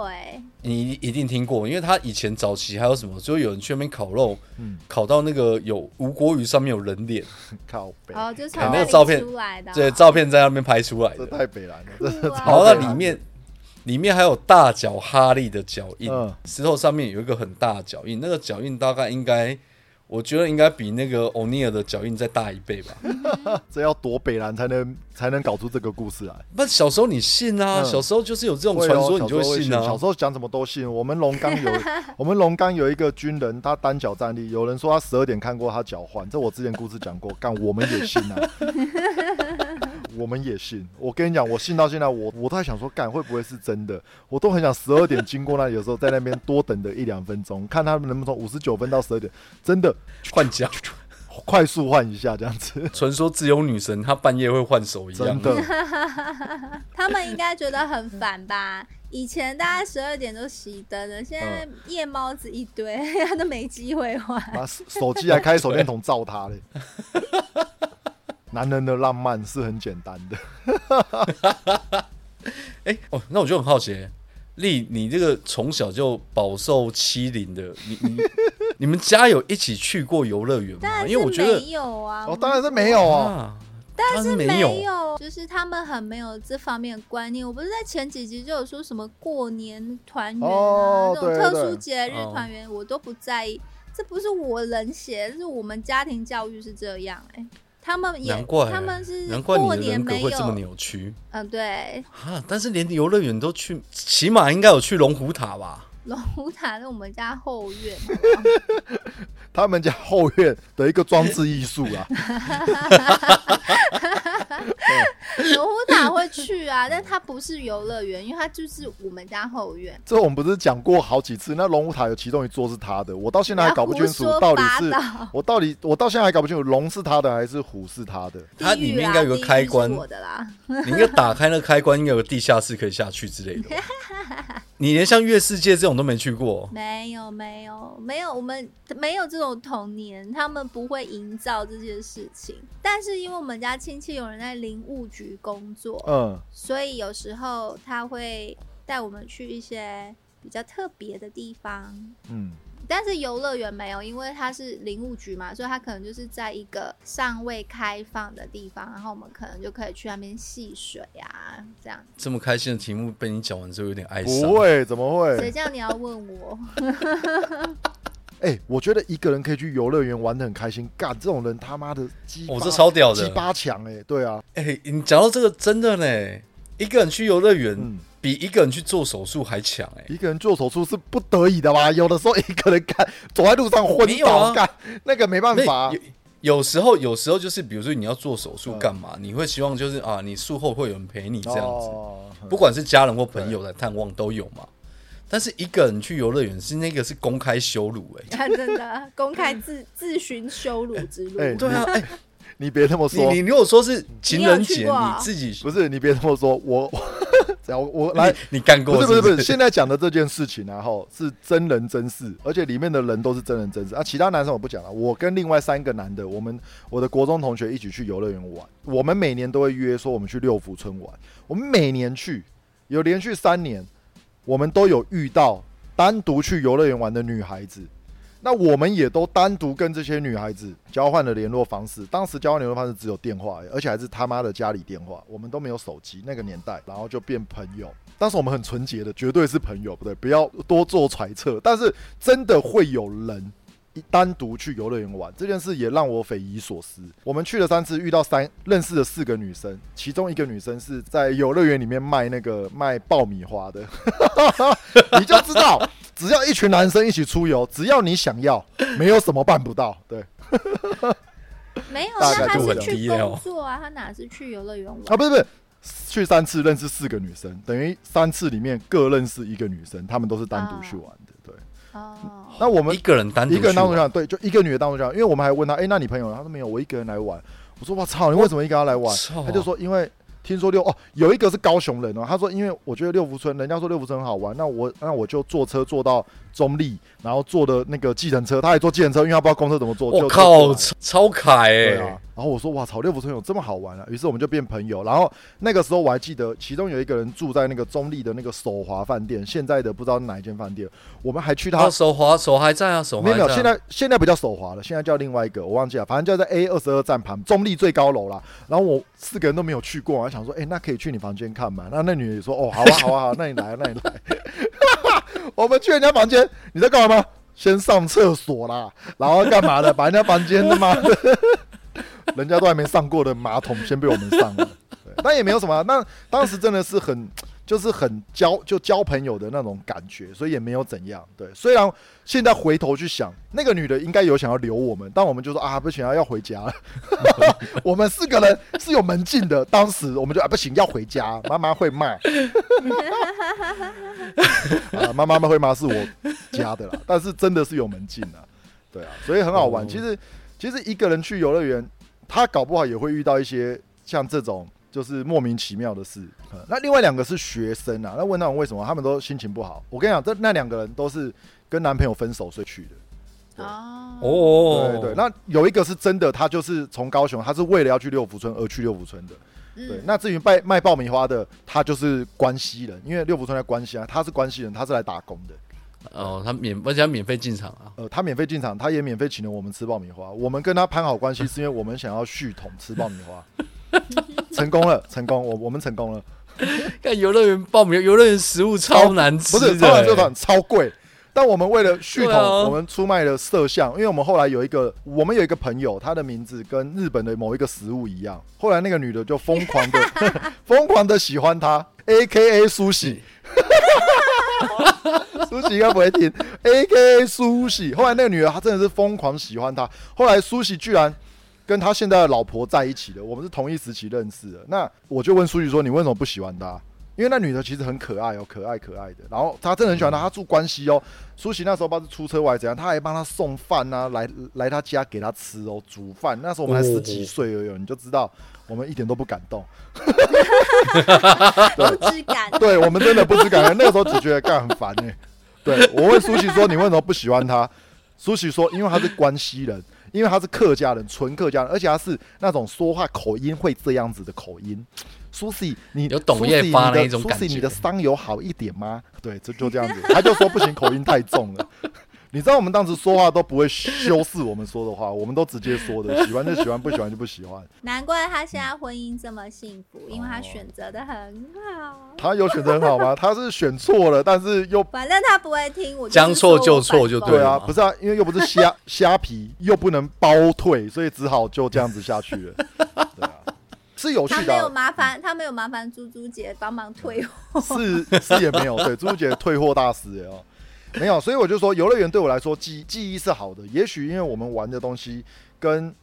你一定听过，因为他以前早期还有什么，就有人去那边烤肉，嗯。烤到那个有吴国鱼上面有人脸，<laughs> 靠北，哦，就从看那个照片出来的。哦，对，照片在那边拍出来这的。太北蓝了，然后那里面里面还有大脚哈利的脚印，嗯。石头上面有一个很大的脚印，那个脚印大概应该，我觉得应该比那个欧尼尔的脚印再大一倍吧。<laughs> 这要多北兰才能才能搞出这个故事来。不，小时候你信啊，嗯小时候就是有这种传说，你就会信啊小。时候讲什么都信。我们龙岗有 <laughs> 我们龙岗有一个军人，他单脚站立，有人说他十二点看过他脚换，这我之前故事讲过，干我们也信啊，我们也信。我跟你讲，我信到现在，我我都在想说，干会不会是真的？我都很想十二点经过那里的时候，在那边多等的一两分钟，看他们能不能从五十九分到十二点，真的换脚，快速换一下这样子，传说自由女神她半夜会换手一样真。的。他们应该觉得很烦吧？以前大概十二点都熄灯了，现在夜猫子一堆，<laughs> 他都没机会换。把手手机还开手电筒照他嘞。<laughs> 男人的浪漫是很简单的，<laughs> 哎、哦，那我就很好奇，丽，你这个从小就饱受欺凌的，你你 <laughs> 你们家有一起去过游乐园吗？因为我觉得没有啊，哦，当然是没有啊。啊，但是没没有。有，就是他们很没有这方面的观念。我不是在前几集就有说什么过年团圆啊，哦这种特殊节日哦团圆，我都不在意。这不是我冷血，是我们家庭教育是这样、哎，他们也难怪，他们是难怪你过的人格会这么扭曲嗯，对，啊！但是连游乐园都去，起码应该有去龙虎塔吧？龙虎塔是我们家后院，<laughs> 他们家后院的一个装置艺术啊，<laughs> 龙虎塔会去啊，但它不是游乐园，因为它就是我们家后院。这我们不是讲过好几次？那龙虎塔有其中一座是他的，我到现在还搞不清楚到底是我到底我到现在还搞不清楚龙是他的还是虎是他的。它里面应该有个开关我的啦。你应该打开那个开关，应该有个地下室可以下去之类的吧。<laughs> 你连像月世界这种都没去过，没有没有没有，我们没有这种童年，他们不会营造这件事情。但是因为我们家亲戚有人在林务局工作，嗯，所以有时候他会带我们去一些比较特别的地方。嗯，但是游乐园没有，因为它是林务局嘛，所以它可能就是在一个尚未开放的地方，然后我们可能就可以去那边戏水啊，这样。这么开心的题目被你讲完之后有点哀伤。不会，怎么会？谁叫你要问我？<laughs> <laughs> 哎、我觉得一个人可以去游乐园玩的很开心，干这种人他妈的鸡我，哦，这超屌鸡的！巴强哎，对啊，哎、你讲到这个真的呢，一个人去游乐园、嗯，比一个人去做手术还强哎。一个人做手术是不得已的吧？有的时候一个人干走在路上昏倒干，那个没办法，有有时候，有时候就是比如说你要做手术嗯干嘛，你会希望就是啊，你术后会有人陪你这样子，哦不管是家人或朋友来探望都有嘛。但是一个人去游乐园是那个是公开羞辱哎、他真的公开自自寻羞辱之路。哎对啊，哎、你别这么说，你你如果说是情人节，你自己不是你别这么说，我 <laughs> 只要我来你你干过是不不是不是不是，现在讲的这件事情然后是真人真事，而且里面的人都是真人真事。啊。其他男生我不讲了，我跟另外三个男的，我们我的国中同学一起去游乐园玩，我们每年都会约说我们去六福村玩，我们每年去，有连续三年，我们都有遇到单独去游乐园玩的女孩子。那我们也都单独跟这些女孩子交换了联络方式，当时交换联络方式只有电话而，且还是他妈的家里电话，我们都没有手机那个年代，然后就变朋友。当时我们很纯洁的，绝对是朋友，不对，不要多做揣测。但是真的会有人单独去游乐园玩这件事，也让我匪夷所思。我们去了三次，遇到三认识了四个女生，其中一个女生是在游乐园里面卖那个卖爆米花的，你就知道，只要一群男生一起出游，只要你想要，没有什么办不到。对没有，那他就是这去样工作啊，他哪是去游乐园玩？啊，不是不是，去三次认识四个女生，等于三次里面各认识一个女生，他们都是单独去玩的。对，哦，那我们一个人单独一个人单独去玩讲，对，就一个女的单独讲，因为我们还问他，哎、那你朋友呢？他说没有，我一个人来玩。我说我操，你为什么一个人来玩？操他就说因为听说六哦，有一个是高雄人哦，他说因为我觉得六福村，人家说六福村很好玩，那我那我就坐车坐到中立，然后坐的那个计程车，他也坐计程车，因为他不知道公车怎么坐，我靠，超超凯哎、对啊，然后我说哇操，六福村有这么好玩啊！于是我们就变朋友。然后那个时候我还记得，其中有一个人住在那个中立的那个首华饭店，现在的不知道哪一间饭店，我们还去他哦，手滑手还在啊，手没有没有。现在现在不叫首华了，现在叫另外一个，我忘记了，反正就在 A 二十二站旁中立最高楼啦。然后我四个人都没有去过，我还想说，哎、那可以去你房间看嘛？那那女的也说，哦，好啊好啊好啊，那你来那你来。<laughs> 我们去人家房间，你在干嘛吗？先上厕所啦，然后干嘛的？把人家房间他妈的，<laughs> 人家都还没上过的马桶，先被我们上了。对，但也没有什么啊、那当时真的是很，就是很交就交朋友的那种感觉，所以也没有怎样。对，虽然现在回头去想，那个女的应该有想要留我们，但我们就说啊，不行啊，要回家了。<laughs> 我们四个人是有门禁的，当时我们就啊不行，要回家，妈妈会骂。<laughs> 啊，妈妈会骂是我家的啦，但是真的是有门禁啊，对啊，所以很好玩。哦其实其实一个人去游乐园，他搞不好也会遇到一些像这种就是莫名其妙的事。嗯那另外两个是学生啊，那问他们为什么，他们都心情不好。我跟你讲，这那两个人都是跟男朋友分手所以去的。哦，哦，对对，那有一个是真的，他就是从高雄，他是为了要去六福村而去六福村的。嗯对，那至于卖卖爆米花的，他就是关西人，因为六福村在关西啊，他是关西人，他是来打工的。哦，他免而且他免费进场啊。呃，他免费进场，他也免费请了我们吃爆米花。我们跟他攀好关系，是因为我们想要续桶吃爆米花，<laughs> 成功了，成功，我我们成功了。<laughs> 看游乐园报名，游乐园食物超难吃的、不是超款超贵，但我们为了续桶，对啊我们出卖了色相，因为我们后来有一个，我们有一个朋友，他的名字跟日本的某一个食物一样，后来那个女的就疯狂的 <laughs> 疯狂的喜欢他，A K A 苏喜。苏喜应该不会听，A K A 苏喜。后来那个女的她真的是疯狂喜欢他，后来苏喜居然跟他现在的老婆在一起的，我们是同一时期认识的。那我就问苏喜说：“你为什么不喜欢他？”因为那女的其实很可爱哦，可爱可爱的。然后他真的很喜欢她，她住关西哦。苏琪那时候不知道是出车祸还是怎样，他还帮她送饭啊，来来他家给她吃哦，煮饭。那时候我们才十几岁而已哦，你就知道我们一点都不感动。<laughs> 不知感，对我们真的不知感恩，那个时候只觉得干很烦哎、对我问苏琪说：“你为什么不喜欢他？”苏琪说：“因为他是关西人，因为他是客家人，纯客家人，而且他是那种说话口音会这样子的口音。”苏西，你有董叶发那一种苏感觉西，你的伤有好一点吗？对，就就这样子，他就说不行，口音太重了。你知道我们当时说话都不会修饰我们说的话，我们都直接说的，<laughs> 喜欢就喜欢，不喜欢就不喜欢。难怪他现在婚姻这么幸福，因为他哦选择的很好。他有选择很好吗？<laughs> 他是选错了，但是又反正他不会听，我将错就错就对啊，不是啊，因为又不是虾虾 <laughs> 皮，又不能包退，所以只好就这样子下去了。对啊，是有趣他没有麻烦，他没有麻烦猪猪姐帮忙退货。是是也没有。对，朱姐退货大师哎哦，<laughs> 没有，所以我就说游乐园对我来说记记忆是好的。也许因为我们玩的东西跟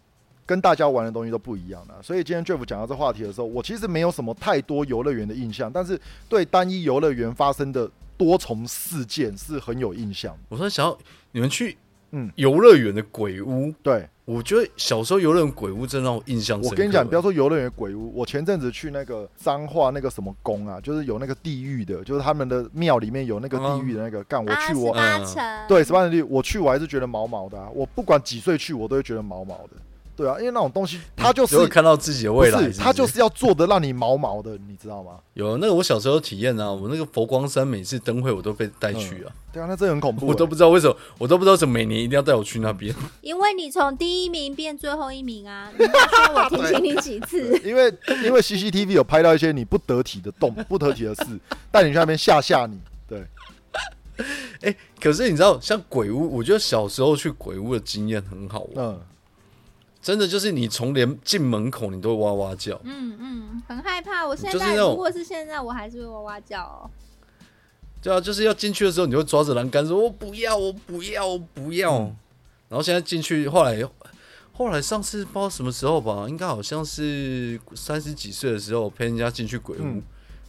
跟大家玩的东西都不一样了，所以今天 Jeff 讲到这话题的时候，我其实没有什么太多游乐园的印象，但是对单一游乐园发生的多重事件是很有印象。我说想你们去嗯游乐园的鬼屋，对，我觉得小时候游乐园鬼屋真让我印象深刻。我跟你讲，不要说游乐园鬼屋，我前阵子去那个彰化那个什么宫啊，就是有那个地狱的，就是他们的庙里面有那个地狱的那个。干，我去我、嗯八层，对十八层地狱，我去我还是觉得毛毛的、啊。我不管几岁去，我都会觉得毛毛的。对啊，因为那种东西，它就是看到自己的未来是，它就是是要做的让你毛毛的，你知道吗？有那个我小时候体验啊，我那个佛光山每次灯会我都被带去啊，对啊，那真的很恐怖、我都欸不知道为什么，我都不知道怎么每年一定要带我去那边。因为你从第一名变最后一名啊！<laughs> 你说我提醒你几次？因为因为 CCTV 有拍到一些你不得体的动、不得体的事，带你去那边吓吓你。对，哎、<laughs> 可是你知道，像鬼屋，我觉得小时候去鬼屋的经验很好玩，嗯，真的就是你从连进门口你都会哇哇叫。嗯嗯，很害怕。我现在如果是现在，我还是会哇哇叫哦。对啊，就是要进去的时候，你会抓着栏杆说：“我不要，我不要，我不要。嗯然后现在进去，后来后来上次不知道什么时候吧，应该好像是三十几岁的时候陪人家进去鬼屋嗯，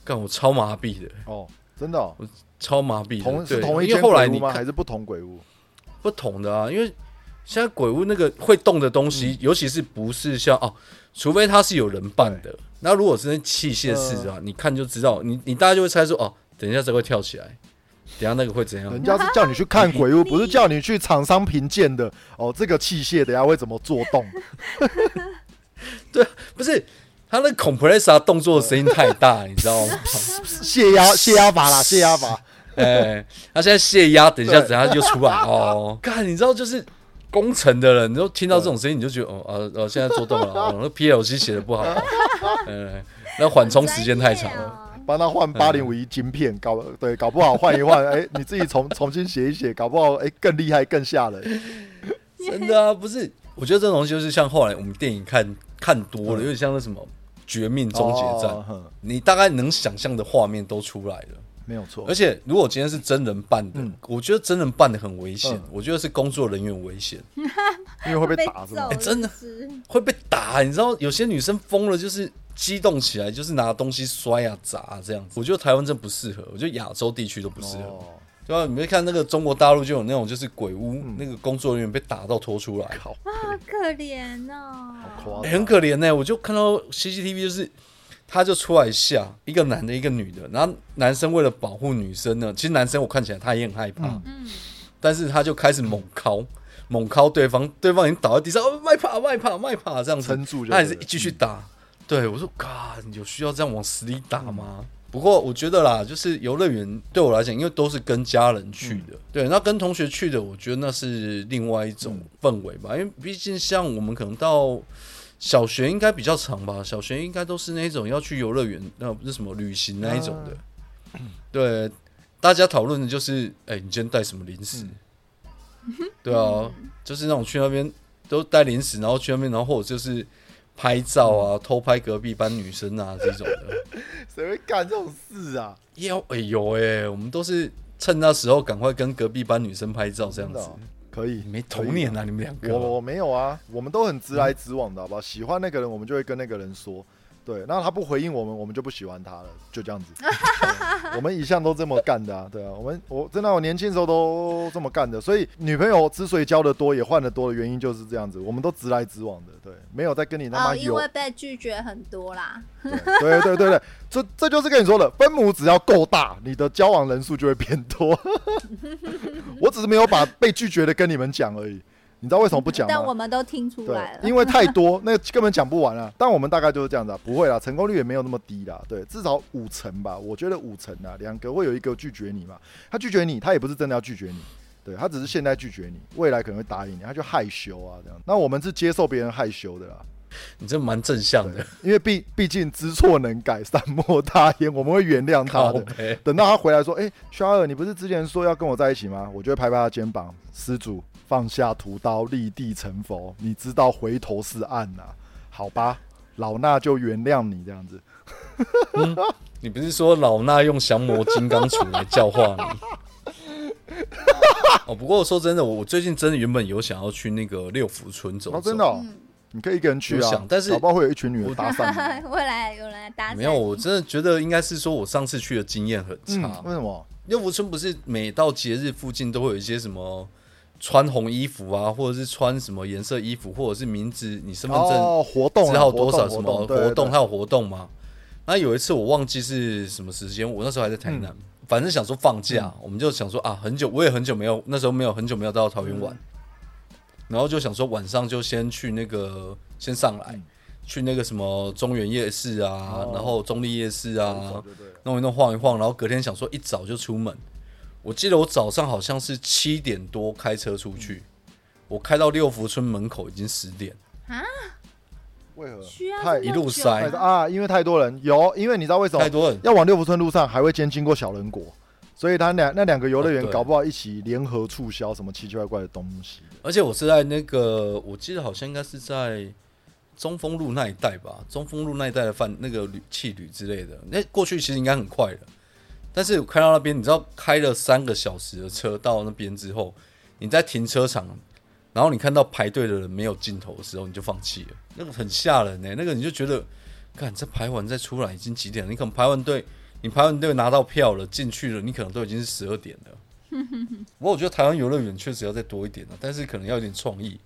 干、我超麻痹的，哦，真的、哦，超麻痹的。对同是同一因为间鬼屋吗？后来你看还是不同鬼屋？不同的啊，因为现在鬼屋那个会动的东西，尤其是不是像哦，除非它是有人扮的，那如果是那器械式的话，你看就知道，你你大家就会猜说哦，等一下这会跳起来，等下那个会怎样人？家是叫你去看鬼屋，不是叫你去厂商评鉴的。哦，这个器械等下会怎么做动？<laughs> 对不是他那 compressor 动作的声音太大，<laughs> 你知道吗？泄压泄压阀啦，泄压阀。<laughs> 哎，他现在泄压，等一下等下就出来哦。看，你知道就是工程的人，你都听到这种声音，你就觉得哦呃呃，现在做动了，<laughs> 哦，那 PLC 写的不好，嗯，<laughs> 那缓冲时间太长了。帮他换八零五一晶片，搞对，搞不好换一换，哎、你自己重重新写一写，搞不好哎、更厉害更吓人。<laughs> 真的啊，不是，我觉得这种东西就是像后来我们电影看看多了，有点像那什么《绝命终结战》你大概能想象的画面都出来了。没有错而。且如果今天是真人扮的，嗯我觉得真人扮的很危险，嗯我觉得是工作人员危险，<laughs> 因为会被打是吗 <laughs> 真的是会被打。你知道有些女生疯了，就是激动起来，就是拿东西摔啊砸这样子。我觉得台湾真不适合，我觉得亚洲地区都不适合。哦，对吧？你没看那个中国大陆就有那种就是鬼屋，嗯那个工作人员被打到拖出来，靠，好可怜哦。很可怜呢、我就看到 CCTV，就是他就出来吓一个男的，一个女的，然后男生为了保护女生呢，其实男生我看起来他也很害怕，嗯嗯，但是他就开始猛敲。猛敲对方，对方已经倒在地上，哦，卖怕卖怕卖怕这样子，撑住就他还是继续打。对我说，God，有需要这样往死里打吗？不过我觉得啦，就是游乐园对我来讲，因为都是跟家人去的，对，那跟同学去的，我觉得那是另外一种氛围吧。因为毕竟像我们可能到小学应该比较长吧，小学应该都是那种要去游乐园，那不是什么旅行那一种的。对，大家讨论的就是，哎、你今天带什么零食？对啊，就是那种去那边都带零食，然后去那边，然后或者就是拍照啊，偷拍隔壁班女生啊这种的。<laughs> 谁会干这种事啊？有哎有哎，我们都是趁那时候赶快跟隔壁班女生拍照这样子。可以，没童年啊，你们两个。我我没有啊，我们都很直来直往的，好不好？喜欢那个人，我们就会跟那个人说。对，然后他不回应我们，我们就不喜欢他了，就这样子。<laughs> 我们一向都这么干的啊，对啊，我们我真的我年轻时候都这么干的，所以女朋友之所以交的多，也换的多的原因就是这样子，我们都直来直往的，对，没有在跟你他妈哦，因有，为被拒绝很多啦。对对对对对，这这就是跟你说的，分母只要够大，你的交往人数就会变多。<laughs> 我只是没有把被拒绝的跟你们讲而已，你知道为什么不讲但我？们都听出来，了。因为太多，那根本讲不完啊。但我们大概就是这样子啊，不会啦，成功率也没有那么低啦。对，至少五成吧，我觉得五成啊，两个会有一个拒绝你嘛。他拒绝你，他也不是真的要拒绝你，对他只是现在拒绝你，未来可能会答应你，他就害羞啊这样。那我们是接受别人害羞的啦。你这蛮正向的，因为毕毕竟知错能改，善莫大焉，我们会原谅他的。<laughs> 等到他回来说：“哎、肖尔，你不是之前说要跟我在一起吗？”我就会拍拍他肩膀，施主放下屠刀，立地成佛。你知道回头是岸呐、好吧，老衲就原谅你这样子。<laughs> 你不是说老衲用降魔金刚杵来教化你？<laughs> 哦，不过说真的，我我最近真的原本有想要去那个六福村走走，哦，真的、哦，嗯，你可以一个人去啊想，但是搞不好会有一群女人搭讪你。<laughs> 未来有人来搭讪没有，我真的觉得应该是说我上次去的经验很嗯差。，为什么？六福村不是每到节日附近都会有一些什么穿红衣服啊，或者是穿什么颜色衣服，或者是名字你身份证哦，活动啊字号多少什么活动它有活动吗？那有一次我忘记是什么时间，我那时候还在台南，嗯。反正想说放假，我们就想说啊，很久我也很久没有，那时候没有很久没有到桃园玩，嗯。然后就想说晚上就先去那个先上来，嗯。去那个什么中原夜市啊，哦然后中立夜市啊，弄一弄晃一晃，然后隔天想说一早就出门。我记得我早上好像是七点多开车出去，我开到六福村门口已经十点。啊为何？需要太这么一路塞吗啊，因为太多人有，因为你知道为什么太？多人，要往六福村路上还会先经过小人国，所以他两那两个游乐园搞不好一起联合促销什么奇奇怪怪的东西。而且我是在那个，我记得好像应该是在中丰路那一带吧，中丰路那一带的饭那个旅汽旅之类的。那过去其实应该很快的，但是我开到那边，你知道开了三个小时的车到那边之后，你在停车场，然后你看到排队的人没有尽头的时候，你就放弃了，那个很吓人呢、那个你就觉得，看这排完再出来已经几点了？你可能排完队，你排完队拿到票了，进去了，你可能都已经是十二点了。<laughs> 不过我觉得台湾游乐园确实要再多一点了，但是可能要有点创意，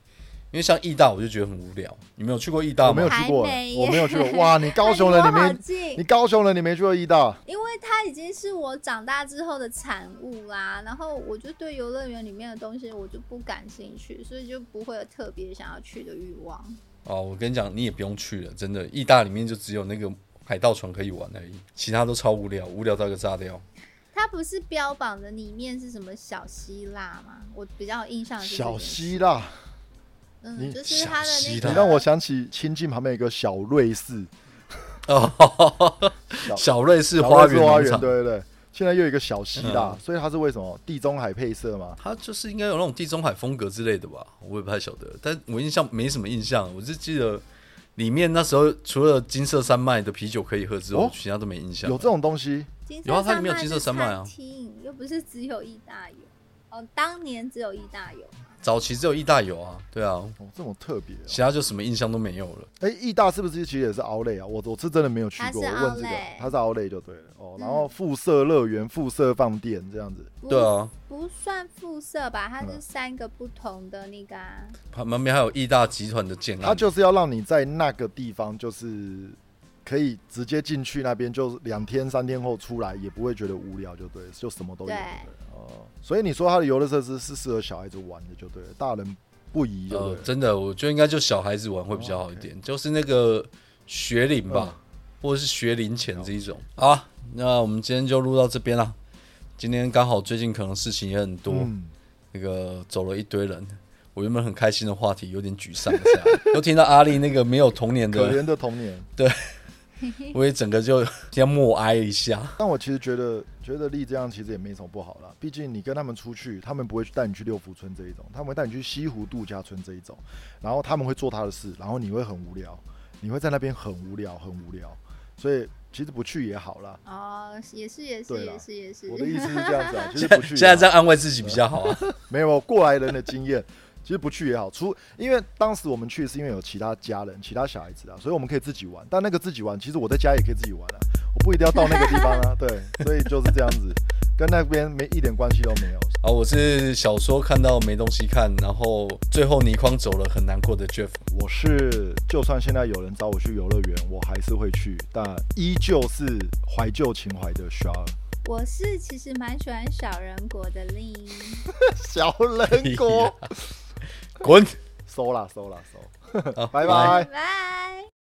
因为像义大我就觉得很无聊。你没有去过义大吗？我没有去过我没有去过。<laughs> 哇，你高雄人，你没你高雄人，你没去过义大？因为它已经是我长大之后的产物啦，然后我就对游乐园里面的东西我就不感兴趣，所以就不会有特别想要去的欲望。哦，我跟你讲，你也不用去了，真的，义大里面就只有那个海盗船可以玩而已，其他都超无聊，无聊到一个炸掉。它不是标榜的里面是什么小希腊吗？我比较有印象的是小希腊，嗯，你就是它的你让我想起清境旁边有一个小瑞士，哦，小小瑞士花园花园，对对对。现在又有一个小希腊，嗯所以它是为什么地中海配色嘛？它就是应该有那种地中海风格之类的吧，我也不太晓得，但我印象没什么印象，我就记得里面那时候除了金色山脉的啤酒可以喝之外，哦其他都没印象。有这种东西？金有啊它里面有金色山脉是山脉啊，又不是只有意大有。哦，当年只有意大有。早期只有意大有啊，对啊，哦，这种特别、哦。其他就什么印象都没有了。哎、义大是不是其实也是奥莱啊？我我是真的没有去过，我问这个它是奥莱就对了哦。嗯然后附设乐园、附设放电这样子，不对，啊，不算附设吧，它是嗯三个不同的那个啊。旁旁边还有意大集团的建它，就是要让你在那个地方，就是可以直接进去那边，就两天三天后出来也不会觉得无聊，就对，就什么都有。对对哦，所以你说它的游乐设施是适合小孩子玩的，就对了，大人不宜，就对呃。，真的，我觉得应该就小孩子玩会比较好一点，就是那个学龄吧，或者是学龄前这一种。好啊，那我们今天就录到这边啦。今天刚好最近可能事情也很多，嗯，那个走了一堆人。我原本很开心的话题，有点沮丧一下，<laughs> 又听到阿丽那个没有童年的，可怜的童年。<laughs> 我也整个就先默哀一下。但我其实觉得，觉得丽这样其实也没什么不好啦。毕竟你跟他们出去，他们不会带你去六福村这一种，他们会带你去西湖度假村这一种，然后他们会做他的事，然后你会很无聊，你会在那边很无聊，很无聊。所以其实不去也好啦。哦，也是也是也是也是。我的意思是这样子啊，其实不去现在这样安慰自己比较好啊。<laughs> 没有过来人的经验，其实不去也好。除因为当时我们去是因为有其他家人、其他小孩子啊，所以我们可以自己玩。但那个自己玩，其实我在家也可以自己玩啊，我不一定要到那个地方啊。对，所以就是这样子，跟那边没一点关系都没有。啊，我是小说看到没东西看，然后最后倪匡走了，很难过的 Jeff。我是就算现在有人找我去游乐园，我还是会去，但依旧是怀旧情怀的 s h a 我是其实蛮喜欢小人国的令，<laughs> <laughs> 小人国，滚！收啦收啦收，好拜拜。拜。